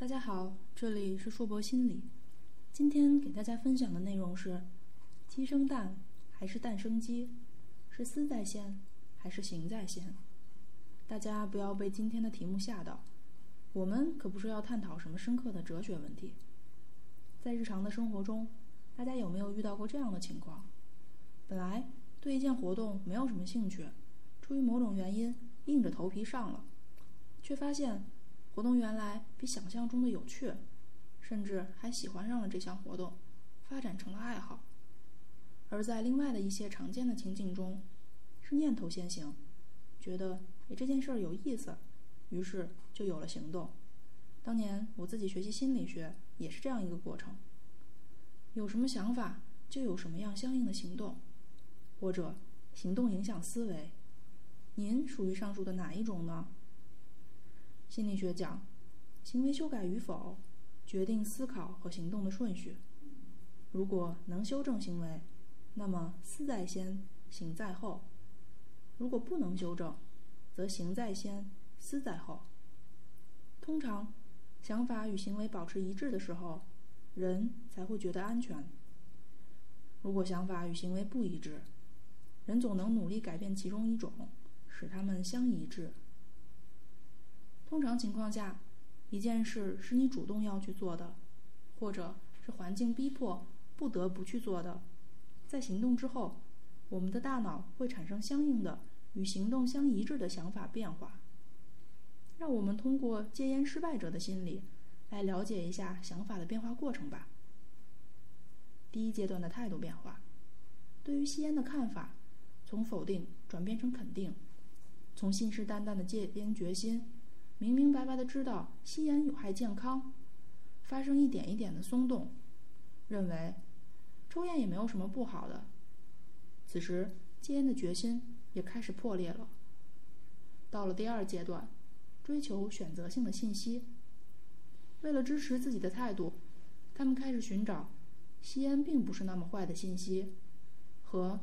大家好，这里是硕博心理。今天给大家分享的内容是：鸡生蛋还是蛋生鸡？是思在先还是行在先？大家不要被今天的题目吓到，我们可不是要探讨什么深刻的哲学问题。在日常的生活中，大家有没有遇到过这样的情况？本来对一件活动没有什么兴趣，出于某种原因硬着头皮上了，却发现活动原来比想象中的有趣，甚至还喜欢上了这项活动，发展成了爱好。而在另外的一些常见的情景中，是念头先行，觉得诶这件事儿有意思，于是就有了行动。当年我自己学习心理学也是这样一个过程，有什么想法就有什么样相应的行动，或者行动影响思维。您属于上述的哪一种呢？心理学讲，行为修改与否决定思考和行动的顺序。如果能修正行为，那么思在先，行在后；如果不能修正，则行在先，思在后。通常，想法与行为保持一致的时候，人才会觉得安全。如果想法与行为不一致，人总能努力改变其中一种，使它们相一致。通常情况下，一件事是你主动要去做的，或者是环境逼迫不得不去做的。在行动之后，我们的大脑会产生相应的与行动相一致的想法变化。让我们通过戒烟失败者的心理，来了解一下想法的变化过程吧。第一阶段的态度变化，对于吸烟的看法，从否定转变成肯定，从信誓旦旦的戒烟决心，明明白白的知道吸烟有害健康，发生一点一点的松动，认为。抽烟也没有什么不好的。此时，戒烟的决心也开始破裂了。到了第二阶段，追求选择性的信息。为了支持自己的态度，他们开始寻找吸烟并不是那么坏的信息，和